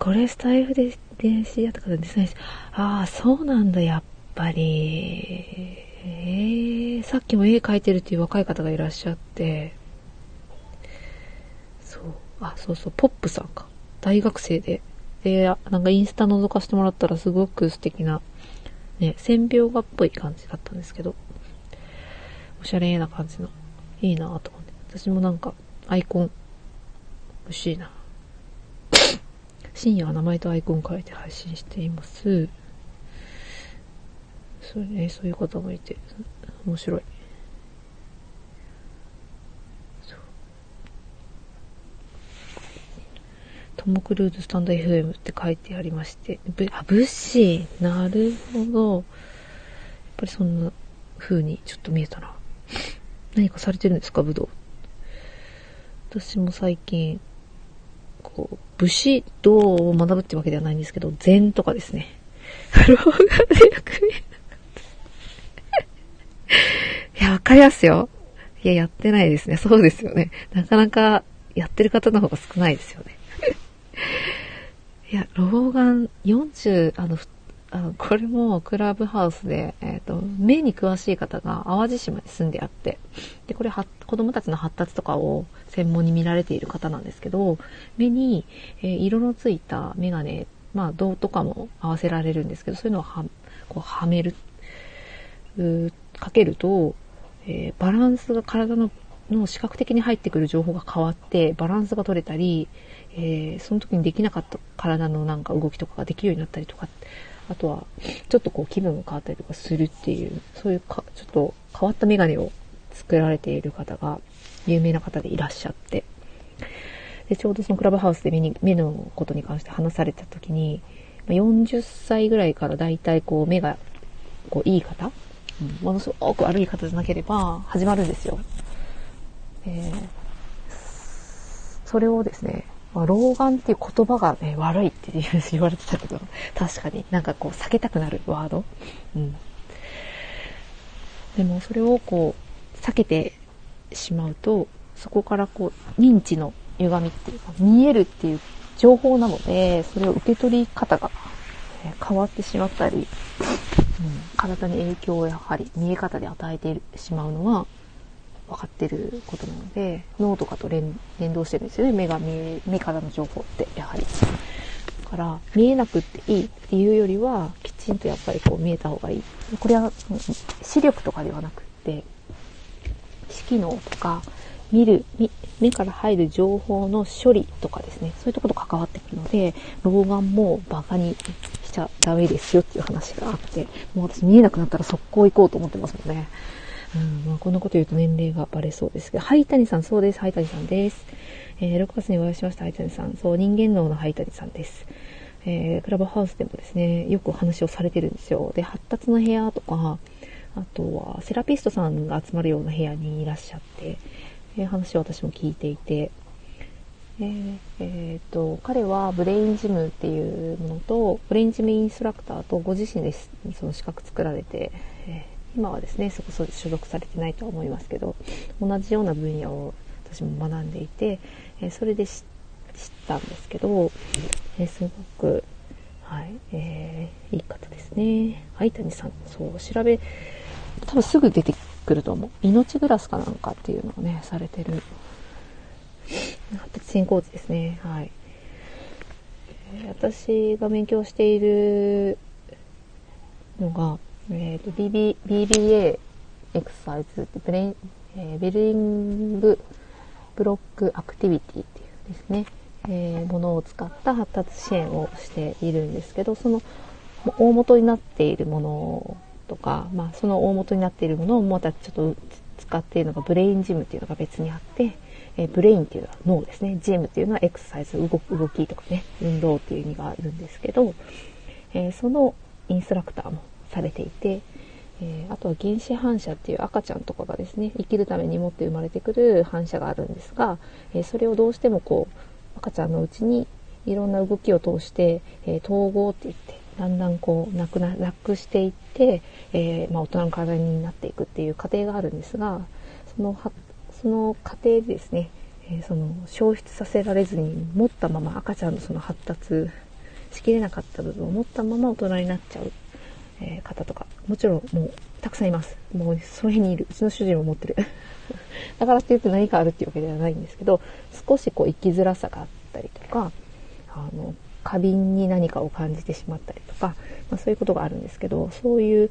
これスタイフで電子やった方ですね。ああ、そうなんだ、やっぱり。えー、さっきも絵描いてるっていう若い方がいらっしゃって、そう、あ、そうそう、ポップさんか。大学生で。で、なんかインスタ覗かせてもらったらすごく素敵な、ね、線描画っぽい感じだったんですけど、おしゃれな感じの、いいなと思って。私もなんか、アイコン、欲しいな。深夜は名前とアイコン変えて配信しています。そうね、そういう方もいて、面白い。トム・クルーズスタンド FM って書いてありまして、ぶあ、ブッシーなるほど。やっぱりそんな風にちょっと見えたな。何かされてるんですか、武道。私も最近、こう、武士道を学ぶってわけではないんですけど、禅とかですね。老眼でよく。いや、わかりますよ。いや、やってないですね。そうですよね。なかなかやってる方の方が少ないですよね。いや、老眼40、あの、あの、これもクラブハウスで、え、ー、と、目に詳しい方が淡路島に住んであって、で、これは、子供たちの発達とかを専門に見られている方なんですけど、目に、えー、色のついたメガネ、まあ、銅とかも合わせられるんですけど、そういうのをは、こう、はめる、うかけると、えー、バランスが体のの視覚的に入ってくる情報が変わってバランスが取れたり、えー、その時にできなかった体のなんか動きとかができるようになったりとかあとは、ちょっとこう気分が変わったりとかするっていう、そういうか、ちょっと変わったメガネを作られている方が、有名な方でいらっしゃって、で、ちょうどそのクラブハウスで目に、目のことに関して話された時に、40歳ぐらいからだいたいこう目が、こういい方、うん、ものすごく悪い方じゃなければ始まるんですよ。えー、それをですね、まあ、老眼っていう言葉がね、悪いって言われてたけど、確かになんかこう避けたくなるワード。うん。でもそれをこう、避けてしまうと、そこからこう、認知の歪みっていうか、見えるっていう情報なので、それを受け取り方が変わってしまったり、うん、体に影響をやはり見え方で与えてしまうのは分かってることなので、脳とかと連動してるんですよね。目が見え、目からの情報って、やはり。だから、見えなくっていいっていうよりは、きちんとやっぱりこう見えた方がいい。これは、視力とかではなくって、色能とか、見る、目から入る情報の処理とかですね、そういうところと関わってくるので、老眼もバカにしちゃダメですよっていう話があって、もう私見えなくなったら速攻行こうと思ってますもんね。うん、まあ、こんなこと言うと年齢がバレそうですけど、はい谷さん、そうです、はい谷さんです。えー6月にお会いしました、はい谷さん。そう、人間脳のはい谷さんです。えークラブハウスでもですね、よくお話をされてるんですよ。で、発達の部屋とか、あとはセラピストさんが集まるような部屋にいらっしゃって、えー話を私も聞いていて、えーえーと彼はブレインジムっていうものとブレインジムインストラクターとご自身でその資格作られて、え今はですねそこそ所属されてないとは思いますけど同じような分野を私も学んでいて、えそれで知ったんですけど、えすごく、はいえーいい方ですね相谷さんそう調べ多分すぐ出てくると思う命グラスかなんかっていうのをねされてる発達支援コーチですね。はい。えー私が勉強しているのが、えっ、と、BB、BBA エクササイズってブレイン、えービルディングブロックアクティビティっていうですね、えーものを使った発達支援をしているんですけど、その大元になっているものとか、まあ、その大元になっているものをまたちょっと使っているのがブレインジムっていうのが別にあって、えーブレインっていうのは脳ですね。ジムっていうのはエクササイズ、動動きとかね、運動っていう意味があるんですけど、えーそのインストラクターもされていて、えーあとは原子反射っていう赤ちゃんとかがですね、生きるために持って生まれてくる反射があるんですが、えーそれをどうしてもこう、赤ちゃんのうちにいろんな動きを通して、えー統合って言って、だんだんこう、なくな、なくしていって、えまあ大人の体になっていくっていう過程があるんですが、そのは、その過程でですね、えその消失させられずに持ったまま赤ちゃんのその発達しきれなかった部分を持ったまま大人になっちゃう、えー方とかもちろんもうたくさんいます。もうその辺にいるうちの主人も持ってる。だからって言って何かあるっていうわけではないんですけど少しこう生きづらさがあったりとかあの過敏に何かを感じてしまったりとか、まあ、そういうことがあるんですけどそういう、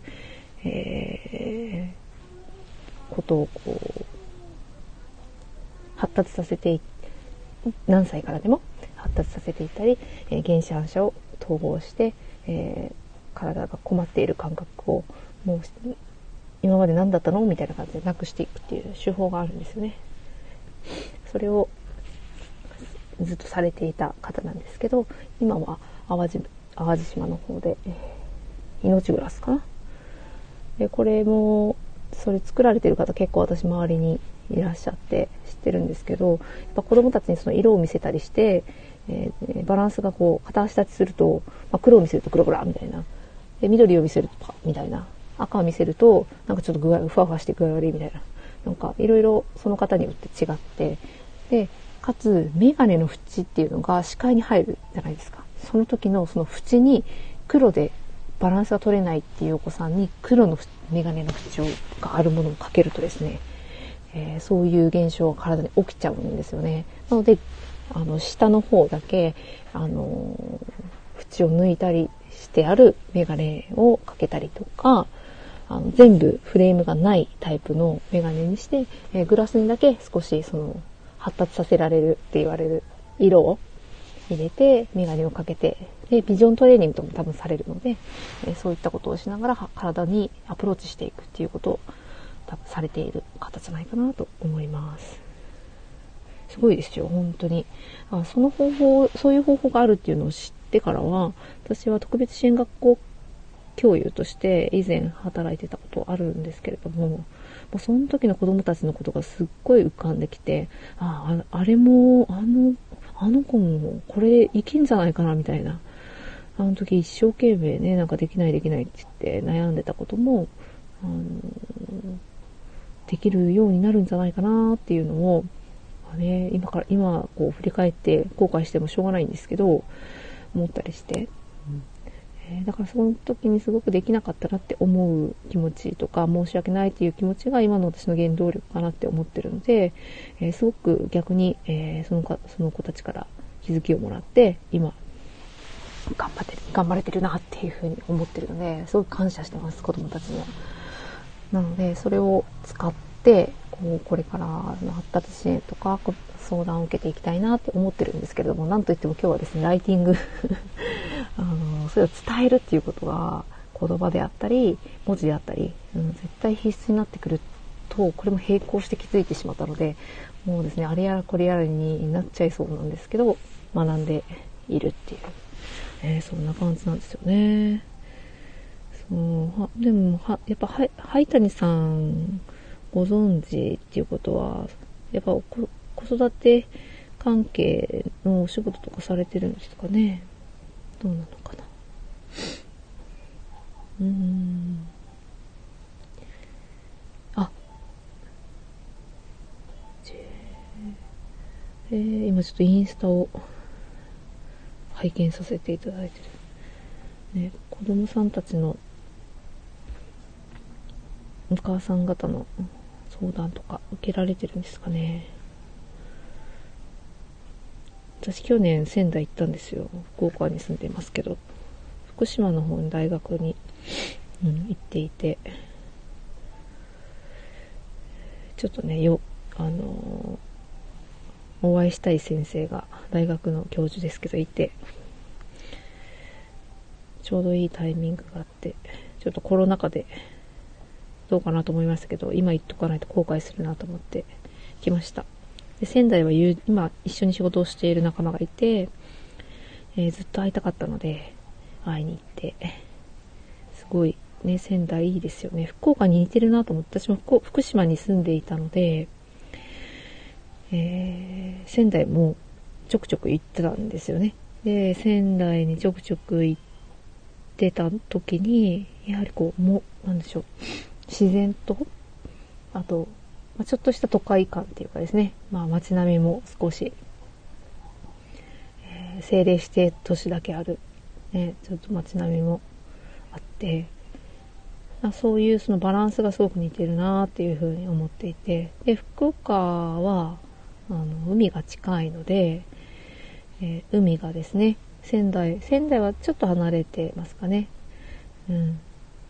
えーことをこう発達させて何歳からでも発達させていったり、えー原子反射を統合して、えー体が困っている感覚をもう今まで何だったのみたいな感じでなくしていくっていう手法があるんですよね。それをずっとされていた方なんですけど今は淡路淡路島の方で、えー命グラスかなでこれもそれ作られてる方結構私周りにいらっしゃって知ってるんですけどやっぱ子供たちにその色を見せたりして、えーバランスがこう片足立ちすると、まあ、黒を見せると黒黒みたいなで緑を見せるとパみたいな。赤を見せるとなんかちょっと具合ふわふわして具合悪いみたいな。なんかいろいろその方によって違って。でかつ眼鏡の縁っていうのが視界に入るじゃないですか。その時のその縁に黒でバランスが取れないっていうお子さんに黒の眼鏡の縁があるものをかけるとですね、えーそういう現象が体に起きちゃうんですよね。なのであの下の方だけあの縁を抜いたりしてあるメガネをかけたりとか、あの全部フレームがないタイプのメガネにして、えーグラスにだけ少しその発達させられるって言われる色を入れてメガネをかけて、で、ビジョントレーニングとも多分されるので、えーそういったことをしながら体にアプローチしていくっていうことを多分されている方じゃないかなと思います。すごいですよ、本当に。あその方法、そういう方法があるっていうのを知ってからは、私は特別支援学校教諭として以前働いてたことあるんですけれども、もうその時の子供たちのことがすっごい浮かんできて、ああ、あれも、あの、あの子もこれでいけんじゃないかなみたいな。あの時一生懸命ね、なんかできないできないって言って悩んでたことも、あのできるようになるんじゃないかなっていうのを、ね、今から、今こう振り返って後悔してもしょうがないんですけど、思ったりして、えーだからその時にすごくできなかったなって思う気持ちとか申し訳ないっていう気持ちが今の私の原動力かなって思ってるので、えーすごく逆に、えーそのかその子たちから気づきをもらって今頑張ってる頑張れてるなっていうふうに思ってるのですごく感謝してます子供たちには。なのでそれを使ってこうこれからの発達支援とかこ相談を受けていきたいなって思ってるんですけれどもなんといっても今日はですねライティング あのそれを伝えるっていうことが言葉であったり文字であったり、うん、絶対必須になってくるとこれも並行して気づいてしまったのでもうですねあれやらこれやらになっちゃいそうなんですけど学んでいるっていう、えーそんな感じなんですよね。そうはでもはやっぱはい灰谷さんご存知っていうことはやっぱこ子育て関係のお仕事とかされてるんですかね。どうなのかな。うーん。あ。えー今ちょっとインスタを拝見させていただいてる。ね子供さんたちのお母さん方の相談とか受けられてるんですかね。私去年仙台行ったんですよ。福岡に住んでますけど。福島の方に大学に、うん、行っていて。ちょっとねよあのーお会いしたい先生が大学の教授ですけどいて。ちょうどいいタイミングがあってちょっとコロナ禍でどうかなと思いましたけど今言っとかないと後悔するなと思って来ました。で仙台は今一緒に仕事をしている仲間がいて、えーずっと会いたかったので会いに行ってすごいね仙台いいですよね福岡に似てるなと思って私も福福島に住んでいたのでえー仙台もちょくちょく行ってたんですよね。で、仙台にちょくちょく行ってた時に、やはりこう、も、なんでしょう、自然と、あと、ま、ちょっとした都会感っていうかですね、まあ街並みも少し、えー政令指定都市だけある、ね、ちょっと街並みもあって、あそういうそのバランスがすごく似てるなっていうふうに思っていて。で福岡はあの海が近いので、えー海がですね仙台仙台はちょっと離れてますかね。うん。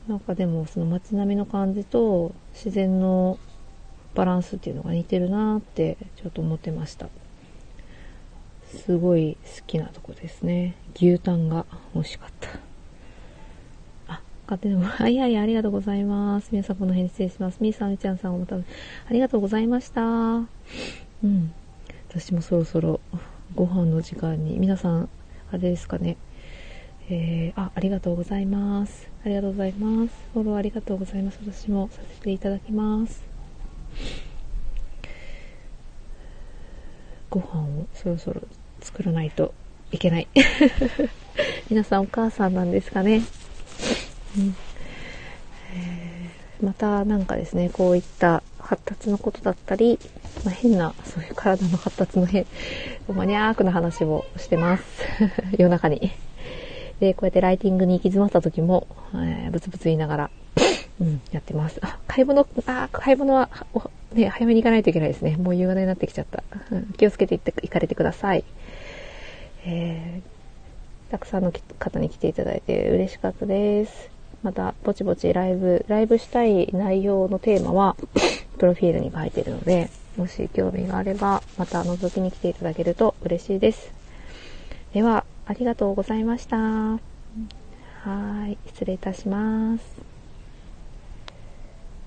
なんかでもその街並みの感じと自然のバランスっていうのが似てるなってちょっと思ってましたすごい好きなとこですね牛タンが美味しかったあ、勝手にも、はいはい、ありがとうございます。皆さんこの辺失礼します。みーさん、みちゃんさん、おまた、ありがとうございました。うん。私もそろそろご飯の時間に、皆さん、あれですかね。えー、あ、ありがとうございます。ありがとうございます。フォローありがとうございます。私もさせていただきます。ご飯をそろそろ作らないといけない。皆さんお母さんなんですかね。うんえーまたなんかですね、こういった発達のことだったり、まあ、変な、そういう体の発達の変、マニアークな話をしてます。夜中に。で、こうやってライティングに行き詰まった時も、えーブツブツ言いながら、うん、やってます。あ、買い物、あ、買い物は、ね、早めに行かないといけないですね。もう夕方になってきちゃった。うん気をつけて行って、行かれてください。えーたくさんの方に来ていただいて嬉しかったです。また、ぼちぼちライブ、ライブしたい内容のテーマは、プロフィールに書いているので、もし興味があれば、また覗きに来ていただけると嬉しいです。では、ありがとうございました。はい、失礼いたします。